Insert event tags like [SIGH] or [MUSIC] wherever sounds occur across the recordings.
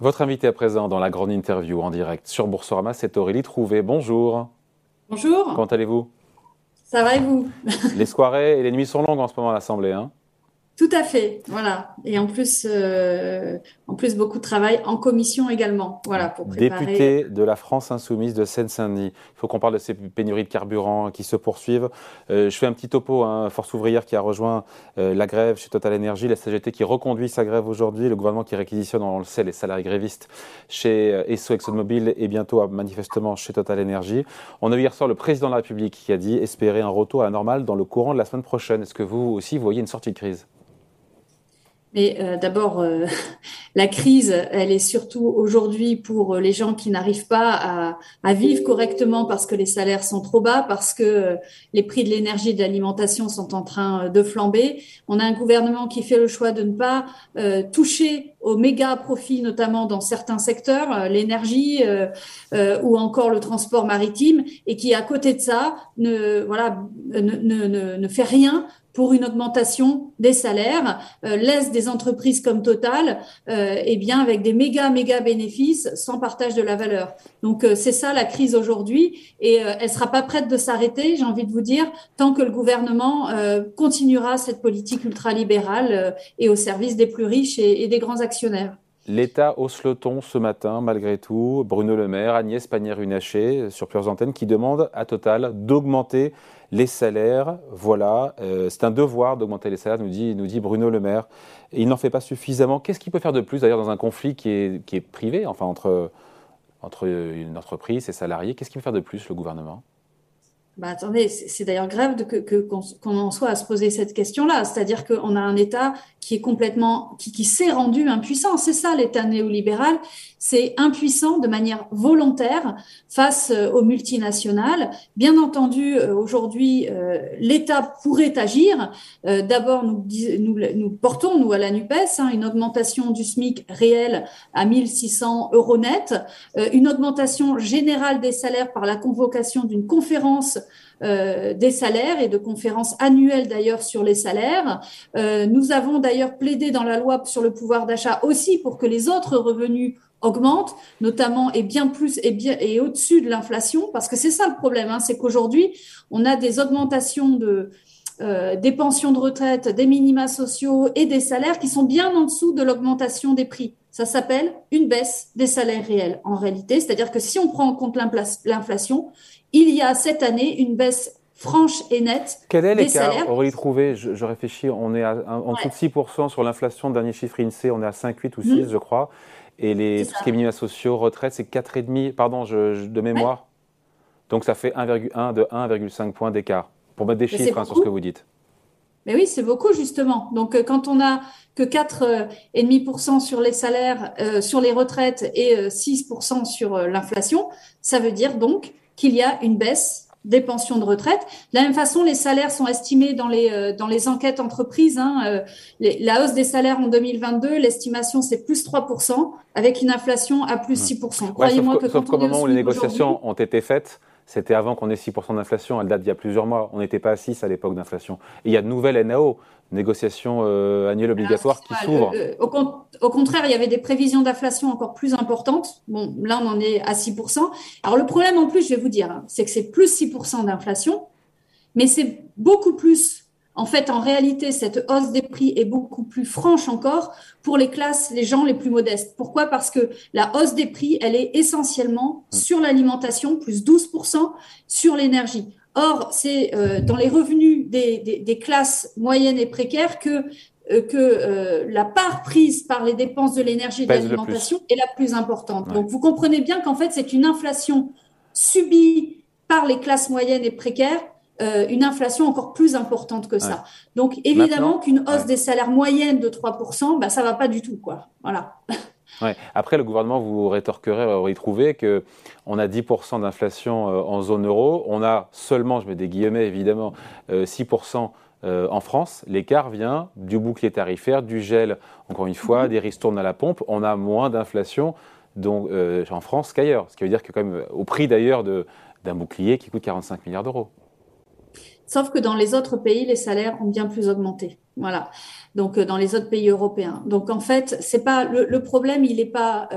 Votre invité à présent dans la grande interview en direct sur Boursorama, c'est Aurélie Trouvé. Bonjour. Bonjour. Comment allez-vous? Ça va et vous? Les soirées et les nuits sont longues en ce moment à l'Assemblée. Hein tout à fait, voilà. Et en plus, euh, en plus beaucoup de travail en commission également, voilà, pour préparer. Député de la France insoumise de Seine-Saint-Denis. Il faut qu'on parle de ces pénuries de carburant qui se poursuivent. Euh, je fais un petit topo. Hein, Force ouvrière qui a rejoint euh, la grève chez Total Energy, la CGT qui reconduit sa grève aujourd'hui, le gouvernement qui réquisitionne, on le sait, les salariés grévistes chez Esso ExxonMobil et bientôt manifestement chez Total Energy. On a vu hier soir le président de la République qui a dit espérer un retour à la normale dans le courant de la semaine prochaine. Est-ce que vous aussi voyez une sortie de crise? Mais euh, d'abord, euh, [LAUGHS] la crise, elle est surtout aujourd'hui pour les gens qui n'arrivent pas à, vivre correctement parce que les salaires sont trop bas, parce que euh, les prix de l'énergie et de l'alimentation sont en train de flamber. On a un gouvernement qui fait le choix de ne pas toucher aux méga profits, notamment dans certains secteurs, l'énergie ou encore le transport maritime, et qui, à côté de ça, ne, voilà, ne, ne, ne fait rien pour une augmentation des salaires, euh, laisse des entreprises comme Total euh, eh bien avec des méga méga bénéfices sans partage de la valeur. Donc euh, c'est ça la crise aujourd'hui et euh, elle sera pas prête de s'arrêter, j'ai envie de vous dire, tant que le gouvernement continuera cette politique ultralibérale et au service des plus riches et, des grands actionnaires. L'État hausse le ton ce matin, malgré tout. Bruno Le Maire, Agnès Pannier-Runacher, sur plusieurs antennes, qui demandent à Total d'augmenter les salaires, voilà, euh, c'est un devoir d'augmenter les salaires, nous dit, nous dit Bruno Le Maire. il n'en fait pas suffisamment. Qu'est-ce qu'il peut faire de plus, d'ailleurs, dans un conflit qui est, qui est privé, enfin, entre, entre une entreprise et ses salariés? Qu'est-ce qu'il peut faire de plus, le gouvernement? Bah attendez, c'est d'ailleurs grave de que qu'on en soit à se poser cette question-là. C'est-à-dire qu'on a un État qui est complètement, qui, qui s'est rendu impuissant. C'est ça l'État néolibéral, c'est impuissant de manière volontaire face euh, aux multinationales. Bien entendu, euh, aujourd'hui, euh, l'État pourrait agir. D'abord, nous, nous, nous, portons, nous, à la NUPES, hein, une augmentation du SMIC réel à 1600 euros net, une augmentation générale des salaires par la convocation d'une conférence des salaires et de conférences annuelles d'ailleurs sur les salaires. nous avons d'ailleurs plaidé dans la loi sur le pouvoir d'achat aussi pour que les autres revenus augmente, notamment et bien plus et au-dessus de l'inflation, parce que c'est ça le problème, hein, c'est qu'aujourd'hui on a des augmentations euh, des pensions de retraite, des minima sociaux et des salaires qui sont bien en dessous de l'augmentation des prix. Ça s'appelle une baisse des salaires réels en réalité, c'est-à-dire que si on prend en compte l'inflation, il y a cette année une baisse franche et nette. Quel est l'écart Aurélie Trouvé, je, je, réfléchis, on est à, en dessous de 6% sur l'inflation, dernier chiffre INSEE, on est à 5, 8 ou 6, mmh. je crois. Et les, tout ce qui est minima sociaux, retraite, c'est 4,5, pardon, je, de mémoire. Donc ça fait 1,1 de 1,5 points d'écart. Pour mettre des chiffres hein, sur ce que vous dites. Mais oui, c'est beaucoup justement. Donc euh, quand on a que 4,5% euh, sur les salaires, euh, sur les retraites et 6% sur l'inflation, ça veut dire donc qu'il y a une baisse des pensions de retraite. De la même façon, les salaires sont estimés dans les, euh, dans les enquêtes entreprises. Hein, euh, la hausse des salaires en 2022, l'estimation, c'est plus 3%, avec une inflation à plus 6%. Croyez-moi que sauf qu'au moment où les négociations ont été faites, c'était avant qu'on ait 6% d'inflation. Elle date d'il y a plusieurs mois. On n'était pas à 6 à l'époque d'inflation. Et il y a de nouvelles NAO, négociations euh, annuelles obligatoires, qui s'ouvrent. Euh, au, au, contraire, il y avait des prévisions d'inflation encore plus importantes. Bon, là, on en est à 6%. Alors, le problème en plus, je vais vous dire, hein, c'est que c'est plus 6% d'inflation, mais c'est beaucoup plus en fait, en réalité, cette hausse des prix est beaucoup plus franche encore pour les classes, les gens les plus modestes. Pourquoi? Parce que la hausse des prix, elle est essentiellement mmh. sur l'alimentation, plus 12%, sur l'énergie. Or, c'est euh, dans les revenus des, classes moyennes et précaires que euh, que euh, la part prise par les dépenses de l'énergie et de l'alimentation est la plus importante. Donc, vous comprenez bien qu'en fait, c'est une inflation subie par les classes moyennes et précaires euh, une inflation encore plus importante que ça. Donc évidemment qu'une hausse des salaires moyennes de 3%, bah, ça va pas du tout. Quoi. Voilà. [LAUGHS] Ouais. Après, le gouvernement vous rétorquerait, aurait trouvé que on a 10% d'inflation euh, en zone euro, on a seulement, je mets des guillemets évidemment, 6% euh, en France. L'écart vient du bouclier tarifaire, du gel, encore une fois, mhm. des ristournes à la pompe. On a moins d'inflation en France qu'ailleurs. Ce qui veut dire que quand même, au prix d'ailleurs d'un bouclier qui coûte 45 milliards d'euros. Sauf que dans les autres pays, les salaires ont bien plus augmenté. Voilà. Donc, dans les autres pays européens. Donc, en fait, c'est pas le, problème, il n'est pas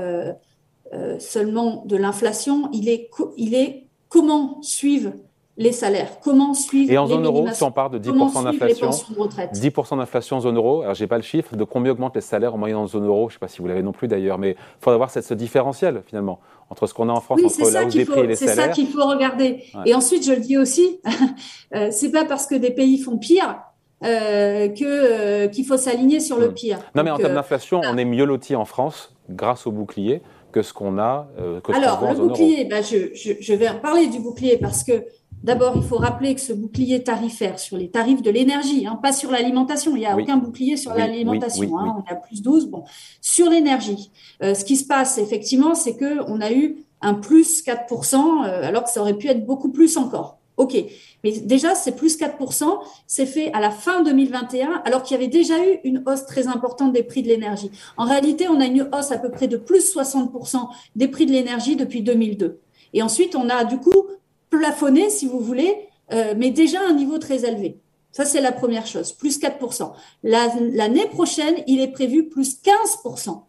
seulement de l'inflation, il est, il est comment suivent les salaires, comment suivre Et en zone euro, si on part de 10% d'inflation, 10% d'inflation en zone euro, alors j'ai pas le chiffre de combien augmentent les salaires en moyenne en zone euro, je ne sais pas si vous l'avez non plus d'ailleurs, mais il faudra voir cette, ce différentiel finalement entre ce qu'on a en France, entre la hausse des prix et les salaires. C'est ça qu'il faut regarder. Et ensuite, je le dis aussi, [LAUGHS] euh, c'est pas parce que des pays font pire euh, que euh, qu'il faut s'aligner sur le hmm. pire. Non, mais en termes d'inflation, on est mieux loti en France grâce au bouclier que ce qu'on a. que Alors, le bouclier, bah, je, je, je, vais parler du bouclier parce que D'abord, il faut rappeler que ce bouclier tarifaire sur les tarifs de l'énergie, hein, pas sur l'alimentation, il n'y a aucun bouclier sur l'alimentation, hein, on a plus 12, bon, sur l'énergie. Euh, ce qui se passe effectivement, c'est qu'on a eu un plus 4%, euh, alors que ça aurait pu être beaucoup plus encore. OK, mais déjà, c'est plus 4%, c'est fait à la fin 2021, alors qu'il y avait déjà eu une hausse très importante des prix de l'énergie. En réalité, on a une hausse à peu près de plus 60% des prix de l'énergie depuis 2002. Et ensuite, on a du coup plafonné, si vous voulez, euh, mais déjà à un niveau très élevé. Ça, c'est la première chose, plus 4%. L'année prochaine, il est prévu plus 15%.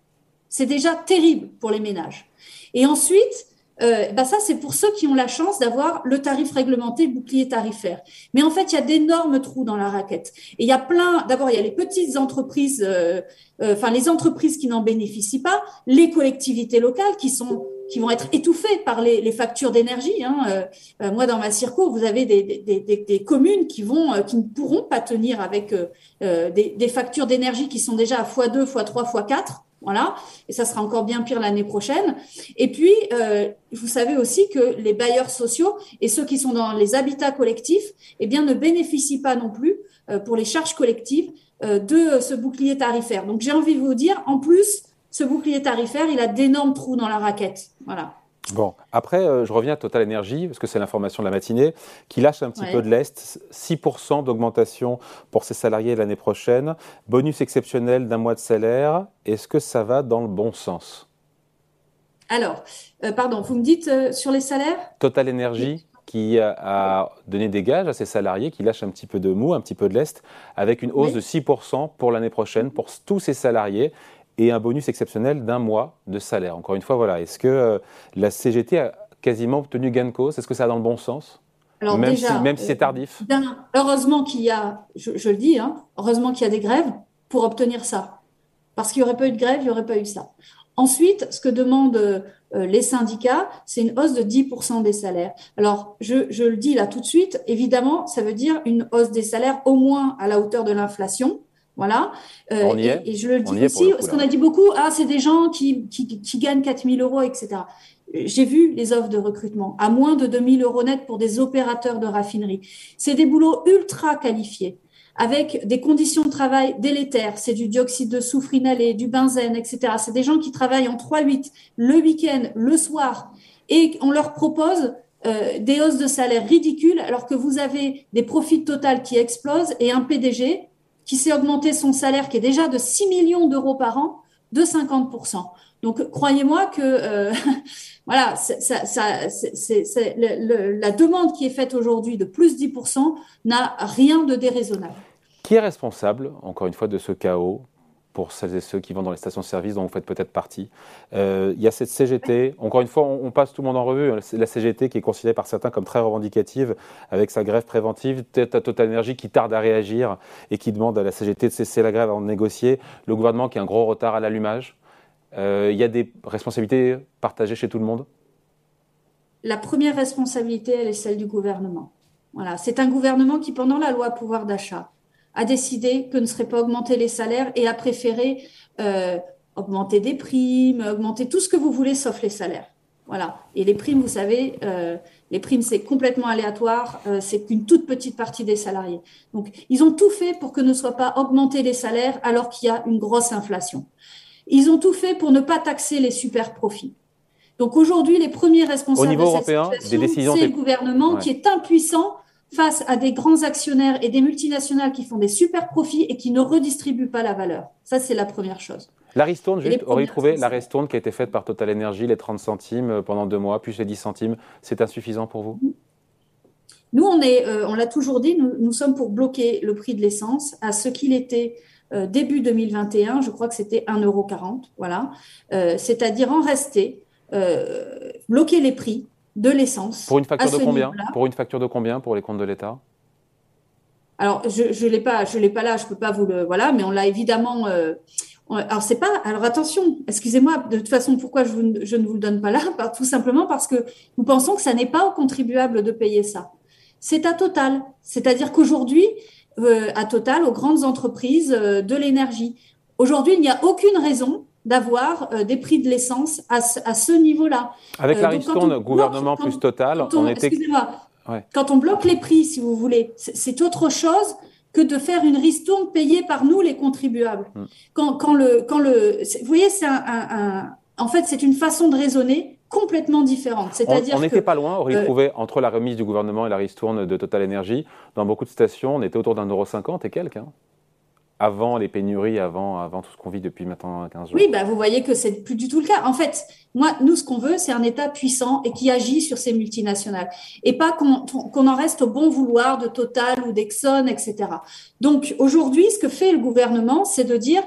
C'est déjà terrible pour les ménages. Et ensuite, euh, bah ça, c'est pour ceux qui ont la chance d'avoir le tarif réglementé, bouclier tarifaire. Mais en fait, il y a d'énormes trous dans la raquette. Et il y a plein. D'abord, il y a les petites entreprises, euh, euh, enfin les entreprises qui n'en bénéficient pas, les collectivités locales qui sont qui vont être étouffées par les, factures d'énergie. Hein. moi, dans ma circo, vous avez des, communes qui vont, qui ne pourront pas tenir avec des, des factures d'énergie qui sont déjà à x2, x3, x4. Voilà, et ça sera encore bien pire l'année prochaine. Et puis, euh, vous savez aussi que les bailleurs sociaux et ceux qui sont dans les habitats collectifs, eh bien, ne bénéficient pas non plus euh, pour les charges collectives euh, de ce bouclier tarifaire. Donc, j'ai envie de vous dire, en plus, ce bouclier tarifaire, il a d'énormes trous dans la raquette. Voilà. Bon, après, euh, je reviens à Total Energy, parce que c'est l'information de la matinée, qui lâche un petit peu de l'Est, 6% d'augmentation pour ses salariés l'année prochaine, bonus exceptionnel d'un mois de salaire. Est-ce que ça va dans le bon sens? Alors, euh, pardon, vous me dites euh, sur les salaires? Total Energy qui a donné des gages à ses salariés, qui lâche un petit peu de mou, un petit peu de l'Est, avec une hausse de 6% pour l'année prochaine pour tous ses salariés et un bonus exceptionnel d'un mois de salaire. Encore une fois, voilà, est-ce que euh, la CGT a quasiment obtenu gain de cause? Est-ce que ça va dans le bon sens? Alors même déjà, si, même si c'est tardif. Euh, heureusement qu'il y a, je, le dis, hein, heureusement qu'il y a des grèves pour obtenir ça. Parce qu'il n'y aurait pas eu de grève, il n'y aurait pas eu ça. Ensuite, ce que demandent euh, les syndicats, c'est une hausse de 10% des salaires. Alors, je, je, le dis là tout de suite, évidemment, ça veut dire une hausse des salaires au moins à la hauteur de l'inflation. Voilà. Euh, et, je le dis aussi, parce qu'on a dit beaucoup, ah, c'est des gens qui, qui, qui gagnent 4 000 euros, etc. J'ai vu les offres de recrutement à moins de 2 000 euros net pour des opérateurs de raffinerie. C'est des boulots ultra qualifiés avec des conditions de travail délétères. C'est du dioxyde de soufre inhalé, du benzène, etc. C'est des gens qui travaillent en 3-8 le week-end, le soir, et on leur propose euh, des hausses de salaire ridicules alors que vous avez des profits total qui explosent et un PDG qui s'est augmenté son salaire, qui est déjà de 6 millions d'euros par an, de 50%. Donc, croyez-moi que voilà, la demande qui est faite aujourd'hui de plus 10% n'a rien de déraisonnable. Qui est responsable, encore une fois, de ce chaos pour celles et ceux qui vont dans les stations-service dont vous faites peut-être partie. Euh, il y a cette CGT, encore une fois, on, passe tout le monde en revue, la CGT qui est considérée par certains comme très revendicative, avec sa grève préventive, peut-être à Total Energy qui tarde à réagir et qui demande à la CGT de cesser la grève avant de négocier, le gouvernement qui a un gros retard à l'allumage. Euh, il y a des responsabilités partagées chez tout le monde La première responsabilité, elle est celle du gouvernement. Voilà, c'est un gouvernement qui, pendant la loi pouvoir d'achat, a décidé que ne seraient pas augmenter les salaires et a préféré euh, augmenter des primes, augmenter tout ce que vous voulez sauf les salaires. Voilà. Et les primes, vous savez, euh, les primes, c'est complètement aléatoire, euh, c'est qu'une toute petite partie des salariés. Donc, ils ont tout fait pour que ne soient pas augmentés les salaires alors qu'il y a une grosse inflation. Ils ont tout fait pour ne pas taxer les super profits. Donc aujourd'hui, les premiers responsables Au niveau de cette européen, situation, c'est le gouvernement qui est impuissant face à des grands actionnaires et des multinationales qui font des super profits et qui ne redistribuent pas la valeur. Ça, c'est la première chose. La ristourne, juste, aurait trouvé la ristourne qui a été faite par Total Energy, les 30 centimes euh, pendant deux mois, plus les 10 centimes, c'est insuffisant pour vous? Nous, on est, on l'a toujours dit, nous, nous, sommes pour bloquer le prix de l'essence à ce qu'il était début 2021. Je crois que c'était 1,40€. Voilà. C'est-à-dire en rester, bloquer les prix de l'essence. Pour une facture de combien Pour une facture de combien pour les comptes de l'État? Alors, je ne l'ai pas, je l'ai pas là, je peux pas vous le, voilà, mais on l'a évidemment. Euh, alors c'est pas. Alors attention, excusez-moi. De toute façon, pourquoi je, ne vous le donne pas là? [LAUGHS] Tout simplement parce que nous pensons que ça n'est pas aux contribuables de payer ça. C'est à Total. C'est-à-dire qu'aujourd'hui, euh, à Total, aux grandes entreprises euh, de l'énergie, aujourd'hui, il n'y a aucune raison d'avoir des prix de l'essence à, ce niveau-là. Avec la ristourne gouvernement plus Total, on, était. Excusez-moi. Quand on bloque les prix, si vous voulez, c'est autre chose que de faire une ristourne payée par nous, les contribuables. Mm. Quand, le, quand le, vous voyez, c'est un, en fait, c'est une façon de raisonner complètement différente. C'est-à-dire on n'était pas loin, on euh, trouvé entre la remise du gouvernement et la ristourne de Total Energy, dans beaucoup de stations, on était autour d'un euro cinquante et quelques. Hein avant les pénuries, avant, avant tout ce qu'on vit depuis maintenant 15 jours. Oui, bah vous voyez que c'est plus du tout le cas. En fait, moi, nous, ce qu'on veut, c'est un État puissant et qui agit sur ces multinationales. Et pas qu'on en reste au bon vouloir de Total ou d'Exxon, etc. Donc, aujourd'hui, ce que fait le gouvernement, c'est de dire,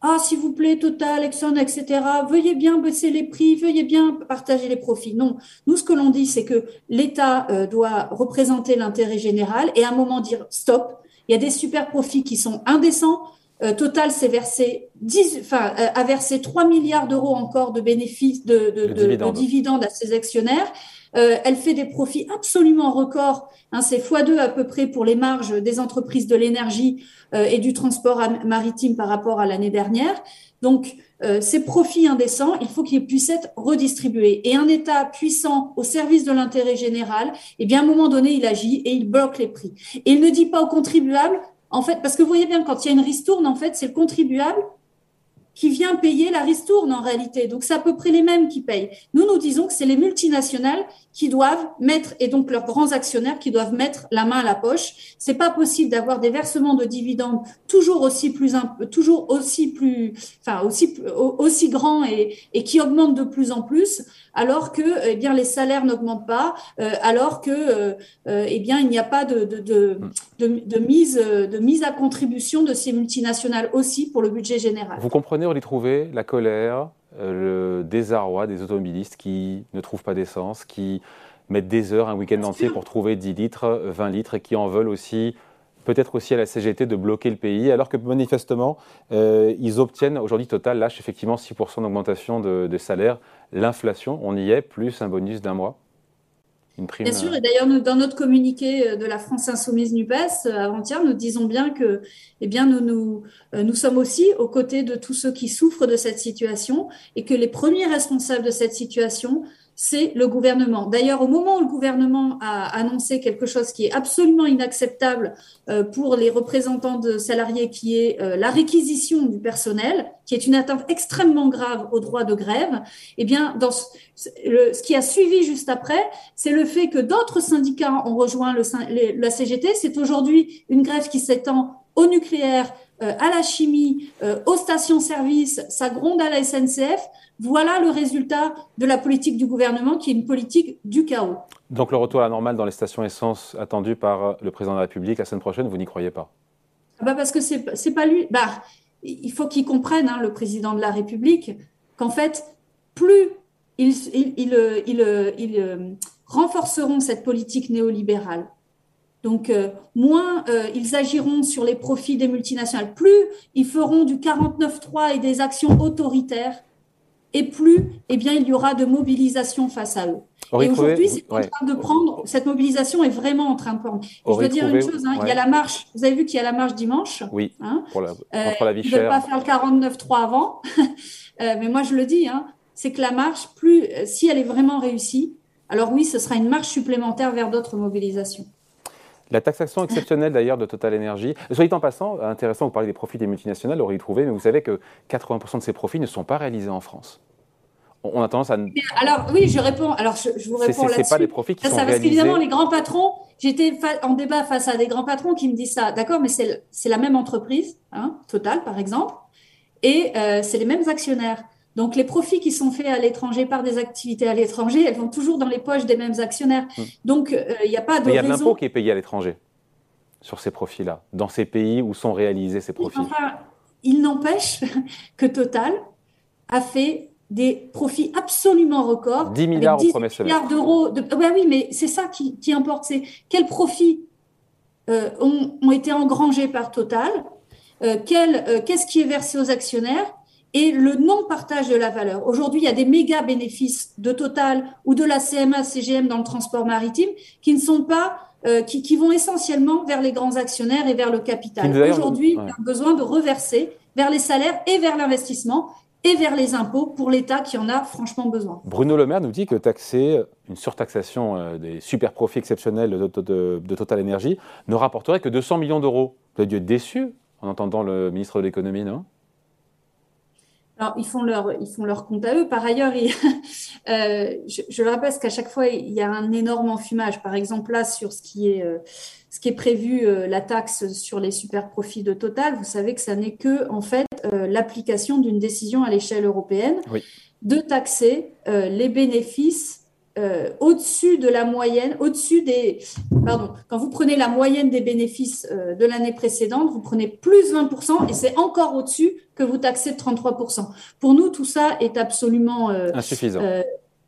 ah, s'il vous plaît, Total, Exxon, etc., veuillez bien baisser les prix, veuillez bien partager les profits. Non, nous, ce que l'on dit, c'est que l'État euh, doit représenter l'intérêt général et à un moment dire stop, il y a des super profits qui sont indécents. Euh, Total s'est versé 10, enfin, euh, a versé 3 milliards d'euros encore de bénéfices de, de, dividendes. à ses actionnaires. Euh, elle fait des profits absolument records. Hein, c'est x2 à peu près pour les marges des entreprises de l'énergie et du transport maritime par rapport à l'année dernière. Donc, ces profits indécents, il faut qu'ils puissent être redistribués. Et un État puissant au service de l'intérêt général, eh bien, à un moment donné, il agit et il bloque les prix. Et il ne dit pas aux contribuables, en fait, parce que vous voyez bien, quand il y a une ristourne, en fait, c'est le contribuable qui vient payer la ristourne en réalité. Donc c'est à peu près les mêmes qui payent. Nous, nous disons que c'est les multinationales qui doivent mettre, et donc leurs grands actionnaires qui doivent mettre la main à la poche. C'est pas possible d'avoir des versements de dividendes toujours aussi plus, toujours aussi plus, enfin aussi aussi grands et, et qui augmentent de plus en plus, alors que eh bien les salaires n'augmentent pas, euh, alors que euh, euh, eh bien il n'y a pas de de, de, de, de, mise de mise à contribution de ces multinationales aussi pour le budget général. Vous comprenez, on y trouver la colère, euh, le désarroi des automobilistes qui ne trouvent pas d'essence, qui mettent des heures, un week-end entier pour trouver 10 litres, 20 litres et qui en veulent aussi peut-être aussi à la CGT de bloquer le pays, alors que manifestement, euh, ils obtiennent, aujourd'hui Total lâche effectivement 6% d'augmentation de, de salaire. L'inflation, on y est, plus un bonus d'un mois. Bien sûr, et d'ailleurs, dans notre communiqué euh, de la France Insoumise NUPES, euh, avant-hier, nous disons bien que eh bien, nous, nous, euh, nous sommes aussi aux côtés de tous ceux qui souffrent de cette situation et que les premiers responsables de cette situation c'est le gouvernement. D'ailleurs, au moment où le gouvernement a annoncé quelque chose qui est absolument inacceptable euh, pour les représentants de salariés, qui est euh, la réquisition du personnel, qui est une atteinte extrêmement grave au droit de grève, eh bien, dans ce, qui a suivi juste après, c'est le fait que d'autres syndicats ont rejoint la CGT. C'est aujourd'hui une grève qui s'étend au nucléaire, à la chimie, aux stations-service, ça gronde à la SNCF. Voilà le résultat de la politique du gouvernement qui est une politique du chaos. Donc le retour à la normale dans les stations essence attendu par le président de la République la semaine prochaine, vous n'y croyez pas? Ah bah Parce que c'est n'est pas lui. Bah, il faut qu'il comprenne, hein, le président de la République, qu'en fait, plus ils, renforceront cette politique néolibérale, donc, euh, moins euh, ils agiront sur les profits des multinationales, plus ils feront du 49-3 et des actions autoritaires, et plus, eh bien, il y aura de mobilisation face à eux. et aujourd'hui, c'est en train de prendre, cette mobilisation est vraiment en train de prendre. je veux dire une chose, hein, il y a la marche, vous avez vu qu'il y a la marche dimanche. Oui, hein, pour la, euh, la vie chère. ne veulent pas faire le 49-3 avant, [LAUGHS] mais moi je le dis, hein, c'est que la marche, plus, si elle est vraiment réussie, alors oui, ce sera une marche supplémentaire vers d'autres mobilisations. La taxation exceptionnelle d'ailleurs de Total Energy, soit en passant, intéressant, vous parlez des profits des multinationales, aurait y trouvé, mais vous savez que 80% de ces profits ne sont pas réalisés en France. On a tendance à. Alors oui, je réponds. Alors je, vous réponds là-dessus. C'est pas des profits qui ça, sont ça, Parce qu'évidemment, les grands patrons, j'étais en débat face à des grands patrons qui me disent ça. D'accord, mais c'est la même entreprise, hein, Total par exemple, et euh, c'est les mêmes actionnaires. Donc les profits qui sont faits à l'étranger par des activités à l'étranger, elles vont toujours dans les poches des mêmes actionnaires. Mmh. Donc il n'y a pas de Mais il y a de l'impôt qui est payé à l'étranger sur ces profits-là, dans ces pays où sont réalisés ces profits. Enfin, il n'empêche [LAUGHS] que Total a fait des profits absolument records. 10 milliards au premier milliards d'euros. De... oui, mais c'est ça qui, importe. C'est quels profits euh, ont, été engrangés par Total, euh, euh, qu'est-ce qui est versé aux actionnaires et le non-partage de la valeur. Aujourd'hui, il y a des méga bénéfices de Total ou de la CMA, CGM dans le transport maritime qui ne sont pas qui, qui, vont essentiellement vers les grands actionnaires et vers le capital. Aujourd'hui, on a besoin de reverser vers les salaires et vers l'investissement et vers les impôts pour l'État qui en a franchement besoin. Bruno Le Maire nous dit que taxer une surtaxation euh, des super profits exceptionnels de, Total Energy ne rapporterait que 200 millions d'euros. Vous avez dû être déçu en entendant le ministre de l'économie, non? Alors, ils font, leur, ils font leur compte à eux. Par ailleurs, [LAUGHS] euh, je, le rappelle parce qu'à chaque fois, il y a un énorme enfumage. Par exemple, là, sur ce qui est, euh, ce qui est prévu, la taxe sur les super profits de Total, vous savez que ça n'est que, en fait, euh, l'application d'une décision à l'échelle européenne de taxer euh, les bénéfices euh, au-dessus de la moyenne, au-dessus des. Pardon, quand vous prenez la moyenne des bénéfices de l'année précédente, vous prenez plus 20% et c'est encore au-dessus que vous taxez de 33%. Pour nous, tout ça est absolument insuffisant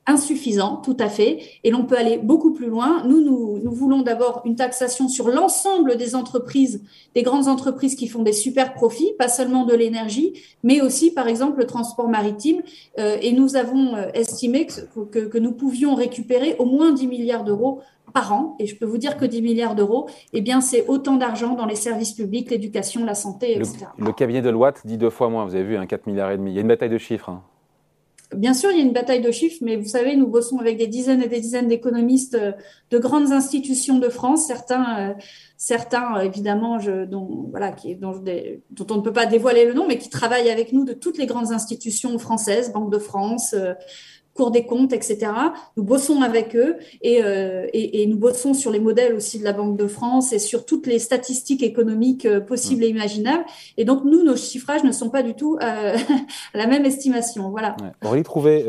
insuffisant, tout à fait, et l'on peut aller beaucoup plus loin. Nous, nous, voulons d'abord une taxation sur l'ensemble des entreprises, des grandes entreprises qui font des super profits, pas seulement de l'énergie, mais aussi, par exemple, le transport maritime. Euh, et nous avons euh, estimé que, que, nous pouvions récupérer au moins 10 milliards d'euros par an. Et je peux vous dire que 10 milliards d'euros, eh bien, c'est autant d'argent dans les services publics, l'éducation, la santé, etc. Le, cabinet de Loite dit deux fois moins. Vous avez vu, un 4 milliards et demi. Il y a une bataille de chiffres. Hein. Bien sûr, il y a une bataille de chiffres, mais vous savez, nous bossons avec des dizaines et des dizaines d'économistes euh, de grandes institutions de France, certains, euh, certains évidemment, dont, voilà, qui, dont, on ne peut pas dévoiler le nom, mais qui travaillent avec nous de toutes les grandes institutions françaises, Banque de France, euh, Cour des comptes, etc. Nous bossons avec eux euh, et, et, nous bossons sur les modèles aussi de la Banque de France et sur toutes les statistiques économiques euh, possibles et imaginables. Et donc, nous, nos chiffrages ne sont pas du tout euh, à [LAUGHS] la même estimation. Voilà. Ouais. Aurélie Trouvé,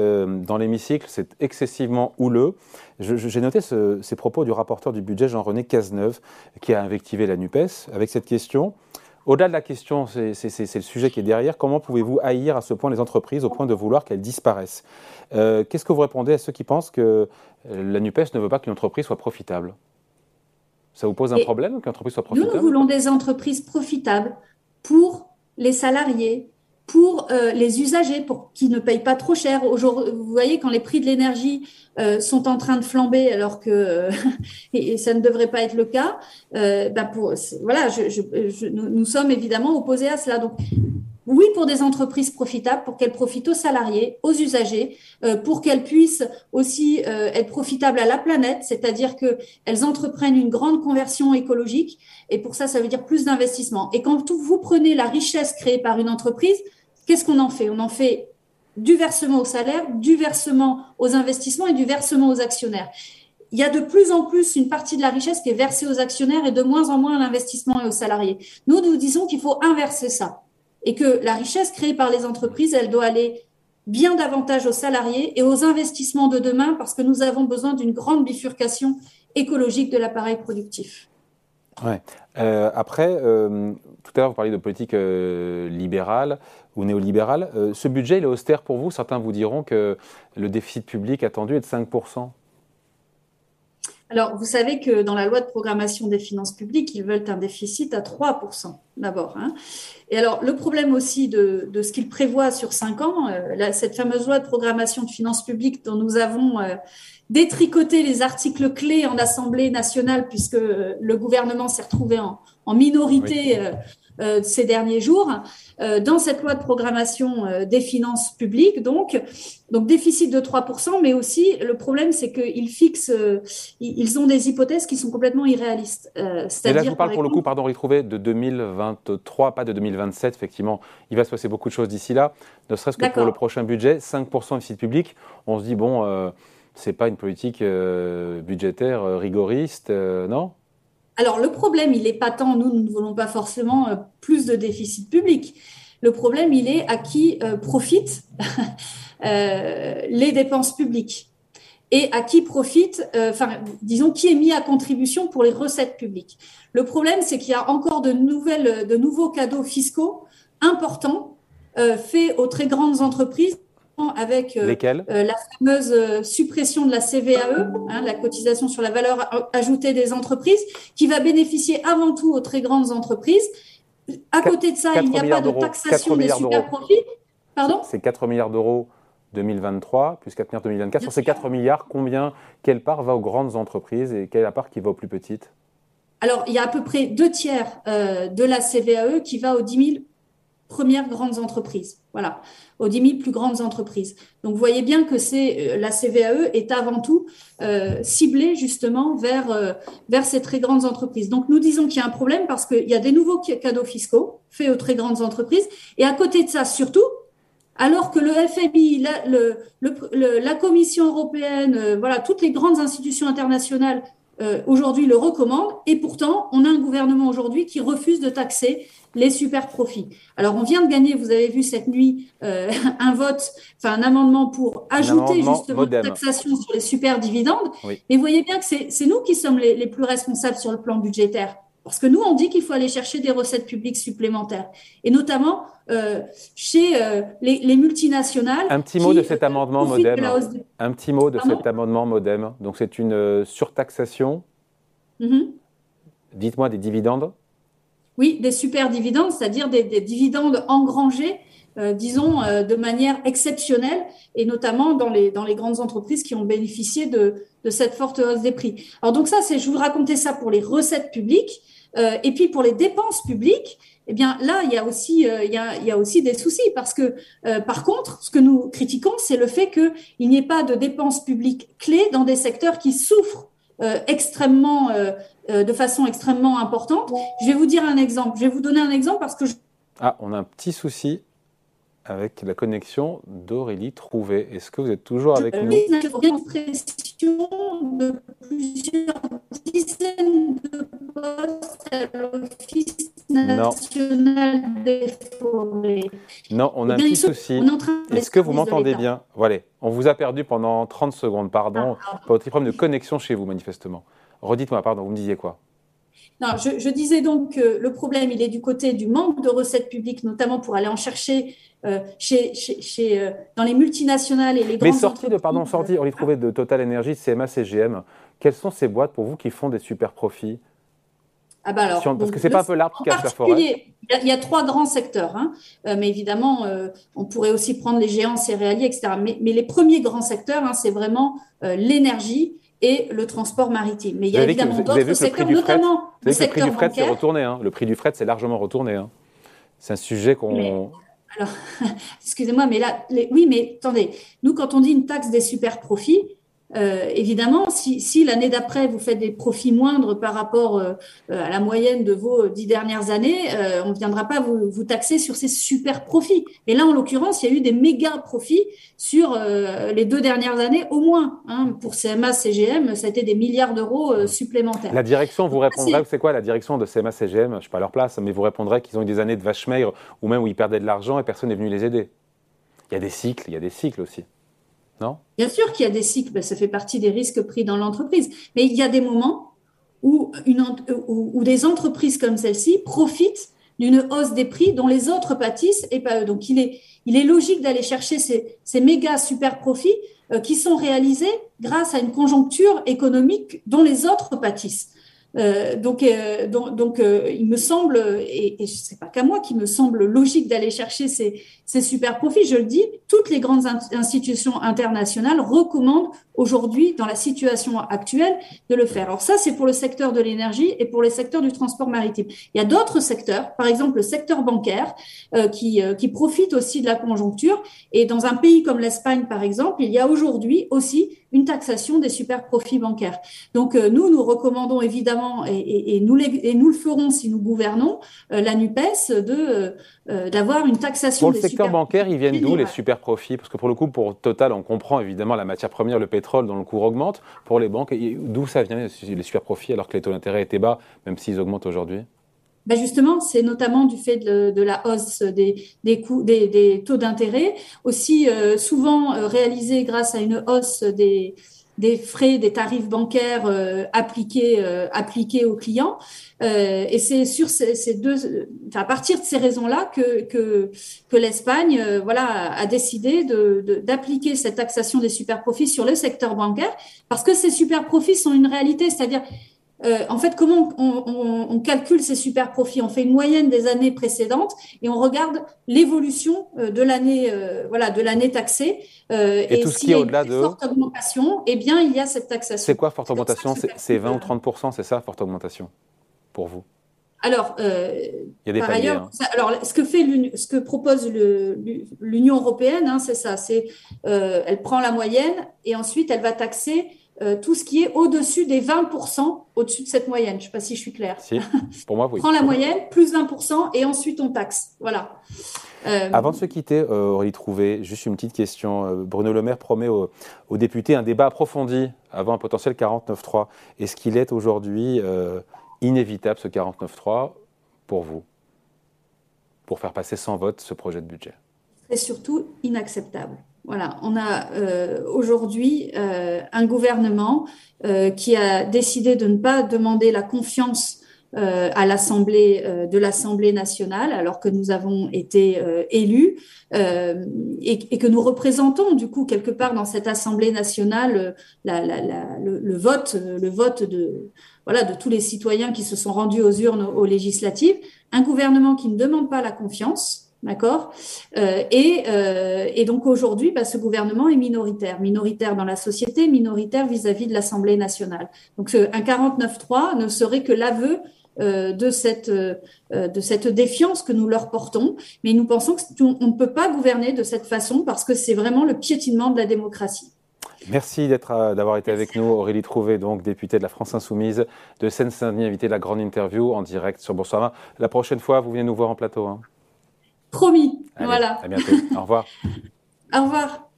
dans l'hémicycle, c'est excessivement houleux. J'ai noté ces propos du rapporteur du budget, Jean-René Cazeneuve, qui a invectivé la NUPES avec cette question. Au-delà de la question, c'est le sujet qui est derrière. Comment pouvez-vous haïr à ce point les entreprises au point de vouloir qu'elles disparaissent? Euh, Qu'est-ce que vous répondez à ceux qui pensent que euh, la NUPES ne veut pas qu'une entreprise soit profitable? Ça vous pose un problème qu'une entreprise soit profitable Nous, nous voulons des entreprises profitables pour les salariés, pour euh, les usagers, pour qu'ils ne payent pas trop cher. Vous voyez, quand les prix de l'énergie euh, sont en train de flamber, alors que euh, [LAUGHS] et, ça ne devrait pas être le cas, bah pour, voilà, je, nous sommes évidemment opposés à cela. Donc, oui, pour des entreprises profitables, pour qu'elles profitent aux salariés, aux usagers, pour qu'elles puissent aussi être profitables à la planète, c'est-à-dire qu'elles entreprennent une grande conversion écologique. Et pour ça, ça veut dire plus d'investissement. Et quand vous prenez la richesse créée par une entreprise, Qu'est-ce qu'on en fait? On en fait du versement au salaire, du versement aux investissements et du versement aux actionnaires. Il y a de plus en plus une partie de la richesse qui est versée aux actionnaires et de moins en moins à l'investissement et aux salariés. Nous, nous disons qu'il faut inverser ça et que la richesse créée par les entreprises, elle doit aller bien davantage aux salariés et aux investissements de demain parce que nous avons besoin d'une grande bifurcation écologique de l'appareil productif. Ouais. Euh, après, euh, tout à l'heure, vous parliez de politique euh, libérale ou néolibérale. ce budget, il est austère pour vous? Certains vous diront que le déficit public attendu est de 5%. Alors, vous savez que dans la loi de programmation des finances publiques, ils veulent un déficit à 3% d'abord. Hein. Et alors, le problème aussi de, ce qu'ils prévoient sur 5 ans, cette fameuse loi de programmation de finances publiques dont nous avons détricoter les articles clés en Assemblée nationale, puisque le gouvernement s'est retrouvé en, minorité euh, euh, ces derniers jours, euh, dans cette loi de programmation des finances publiques. Donc, donc déficit de 3%, mais aussi le problème, c'est qu'ils fixent, ils ont des hypothèses qui sont complètement irréalistes. Et là, je vous parle pour le coup, pardon, retrouver de 2023, pas de 2027, effectivement. Il va se passer beaucoup de choses d'ici là, ne serait-ce que pour le prochain budget, 5% de déficit public. On se dit, bon c'est pas une politique euh, budgétaire euh, rigoriste, euh, non? Alors le problème, il n'est pas tant, nous, nous ne voulons pas forcément plus de déficit public. Le problème, il est à qui profitent [LAUGHS] les dépenses publiques et à qui profite, enfin, disons, qui est mis à contribution pour les recettes publiques. Le problème, c'est qu'il y a encore de, nouvelles, de nouveaux cadeaux fiscaux importants faits aux très grandes entreprises avec euh, euh, la fameuse euh, suppression de la CVAE, hein, la cotisation sur la valeur ajoutée des entreprises, qui va bénéficier avant tout aux très grandes entreprises. À côté de ça, il n'y a pas de taxation des super profits. Pardon? C'est 4 milliards d'euros 2023 plus 4 milliards 2024. Sur ces 4 milliards, combien, quelle part va aux grandes entreprises et quelle part qui va aux plus petites? Alors, il y a à peu près deux tiers de la CVAE qui va aux 10 000 premières grandes entreprises. Voilà, aux 10 000 plus grandes entreprises. Donc, vous voyez bien que c'est euh, la CVAE est avant tout euh, ciblée justement vers, euh, vers ces très grandes entreprises. Donc, nous disons qu'il y a un problème parce qu'il y a des nouveaux cadeaux fiscaux faits aux très grandes entreprises. Et à côté de ça, surtout, alors que le FMI, la Commission européenne, voilà, toutes les grandes institutions internationales aujourd'hui le recommandent, et pourtant, on a un gouvernement aujourd'hui qui refuse de taxer les super profits. Alors, on vient de gagner, vous avez vu cette nuit, euh, [LAUGHS] un vote, enfin un amendement pour ajouter justement la taxation sur les super dividendes. Et vous voyez bien que c'est nous qui sommes les, plus responsables sur le plan budgétaire. Parce que nous, on dit qu'il faut aller chercher des recettes publiques supplémentaires. Et notamment euh, chez euh, les, multinationales. Un petit mot de cet amendement modem. Un petit mot de cet amendement modem. Donc, c'est une surtaxation. Mm-hmm. Dites-moi des dividendes. Oui, des super dividendes, c'est-à-dire des, dividendes engrangés, euh, disons, euh, de manière exceptionnelle, et notamment dans les, dans les grandes entreprises qui ont bénéficié de, de cette forte hausse des prix. Alors donc ça, c'est, je vous racontais ça pour les recettes publiques, euh, et puis pour les dépenses publiques, eh bien là, il y a aussi, il, y a, il y a aussi des soucis parce que, par contre, ce que nous critiquons, c'est le fait qu'il n'y ait pas de dépenses publiques clés dans des secteurs qui souffrent extrêmement euh, de façon extrêmement importante. Je vais vous dire un exemple. Je vais vous donner un exemple parce que je... Ah, on a un petit souci avec la connexion d'Aurélie Trouvé. Est-ce que vous êtes toujours avec nous? de plusieurs dizaines de postes à l'Office national des forêts. Non, on a un petit souci. Est-ce que vous m'entendez bien? Voilà, on vous a perdu pendant 30 secondes, pardon, ah, pour votre problème de connexion chez vous, manifestement. Redites-moi, pardon, vous me disiez quoi? Non, je, disais donc que le problème, il est du côté du manque de recettes publiques, notamment pour aller en chercher euh, chez, chez, euh, dans les multinationales et les grandes Mais sorti de, pardon, sorti, on les trouvait de Total Energy, CMA, CGM. Quelles sont ces boîtes pour vous qui font des super profits? Ah bah alors, Parce que c'est pas un peu l'arbre qui cache la forêt. Il y, a, trois grands secteurs, hein. euh, mais évidemment, on pourrait aussi prendre les géants céréaliers, etc. Mais, mais les premiers grands secteurs, hein, c'est vraiment l'énergie et le transport maritime. Mais il y a évidemment d'autres secteurs, notamment le, le prix du fret s'est retourné. Hein. Le prix du fret s'est largement retourné. Hein. C'est un sujet qu'on. Alors, [LAUGHS] excusez-moi, mais là, oui, mais attendez, nous, quand on dit une taxe des super profits, euh, évidemment, si, l'année d'après, vous faites des profits moindres par rapport euh, à la moyenne de vos dix dernières années, euh, on ne viendra pas vous, vous, taxer sur ces super profits. Et là, en l'occurrence, il y a eu des méga profits sur les deux dernières années au moins. Hein. Pour CMA, CGM, ça a été des milliards d'euros supplémentaires. La direction vous répondrait, c'est quoi la direction de CMA, CGM Je ne suis pas à leur place, mais vous répondrez qu'ils ont eu des années de vache maigre ou même où ils perdaient de l'argent et personne n'est venu les aider. Il y a des cycles, il y a des cycles aussi. Bien sûr qu'il y a des cycles, ben, ça fait partie des risques pris dans l'entreprise. Mais il y a des moments où, des entreprises comme celle-ci profitent d'une hausse des prix dont les autres pâtissent et pas eux. Donc il est, logique d'aller chercher ces, ces, méga super profits euh, qui sont réalisés grâce à une conjoncture économique dont les autres pâtissent. Euh, donc, euh, donc, euh, il me semble, et, et ce n'est pas qu'à moi, qu'il me semble logique d'aller chercher ces, ces, super profits. Je le dis, toutes les grandes institutions internationales recommandent aujourd'hui, dans la situation actuelle, de le faire. Alors ça, c'est pour le secteur de l'énergie et pour les secteurs du transport maritime. Il y a d'autres secteurs, par exemple le secteur bancaire, qui, qui profite aussi de la conjoncture. Et dans un pays comme l'Espagne, par exemple, il y a aujourd'hui aussi une taxation des super profits bancaires. Donc nous, nous recommandons évidemment et, nous, et nous le ferons si nous gouvernons, euh, la NUPES, de, euh, d'avoir une taxation. Pour le secteur bancaire, ils viennent d'où les super profits? Parce que pour le coup, pour Total, on comprend évidemment la matière première, le pétrole, dont le cours augmente. Pour les banques, d'où ça vient les super profits alors que les taux d'intérêt étaient bas, même s'ils augmentent aujourd'hui? Ben justement, c'est notamment du fait de, la hausse des, taux d'intérêt, aussi euh, souvent euh, réalisé grâce à une hausse des, des frais, des tarifs bancaires euh, appliqués, appliqués aux clients. et c'est sur ces, deux, à partir de ces raisons-là que, que, l'Espagne voilà, a décidé d'appliquer cette taxation des super-profits sur le secteur bancaire, parce que ces super-profits sont une réalité, c'est-à-dire euh, en fait, comment on, calcule ces super profits? On fait une moyenne des années précédentes et on regarde l'évolution euh, de l'année, euh, voilà, de l'année taxée. et, tout ce qui est au-delà de forte augmentation, eh bien, il y a cette taxation. C'est quoi forte augmentation? C'est 20 ou 30% c'est ça, forte augmentation pour vous? Alors, il y a des par ailleurs, hein. alors ce que fait ce que propose l'Union européenne, hein, c'est ça. C'est elle prend la moyenne et ensuite elle va taxer euh, tout ce qui est au-dessus des 20%, au-dessus de cette moyenne. Je ne sais pas si je suis claire. Si, pour moi, oui. [LAUGHS] Prends la moyenne, plus 20%, et ensuite on taxe. Voilà. Euh, Avant de se quitter, euh, Aurélie Trouvé, juste une petite question. Bruno Le Maire promet aux, députés un débat approfondi avant un potentiel 49-3. Est-ce qu'il est aujourd'hui inévitable, ce 49-3, pour vous, pour faire passer sans vote ce projet de budget? C'est surtout inacceptable. Voilà, on a euh, aujourd'hui euh, un gouvernement euh, qui a décidé de ne pas demander la confiance à l'Assemblée de l'Assemblée nationale, alors que nous avons été élus et, que nous représentons du coup quelque part dans cette Assemblée nationale le, vote, le vote de voilà de tous les citoyens qui se sont rendus aux urnes aux législatives. Un gouvernement qui ne demande pas la confiance D'accord? Euh, euh, et, donc aujourd'hui, bah, ce gouvernement est minoritaire, minoritaire dans la société, minoritaire vis-à-vis de l'Assemblée nationale. Donc un 49-3 ne serait que l'aveu euh, de, cette, défiance que nous leur portons, mais nous pensons qu'on ne peut pas gouverner de cette façon parce que c'est vraiment le piétinement de la démocratie. Merci d'avoir été avec nous, Aurélie Trouvé, députée de la France Insoumise de Seine-Saint-Denis, invitée de la grande interview en direct sur Boursorama. La prochaine fois, vous venez nous voir en plateau. Hein. Promis. voilà. À bientôt. Au revoir. Au revoir.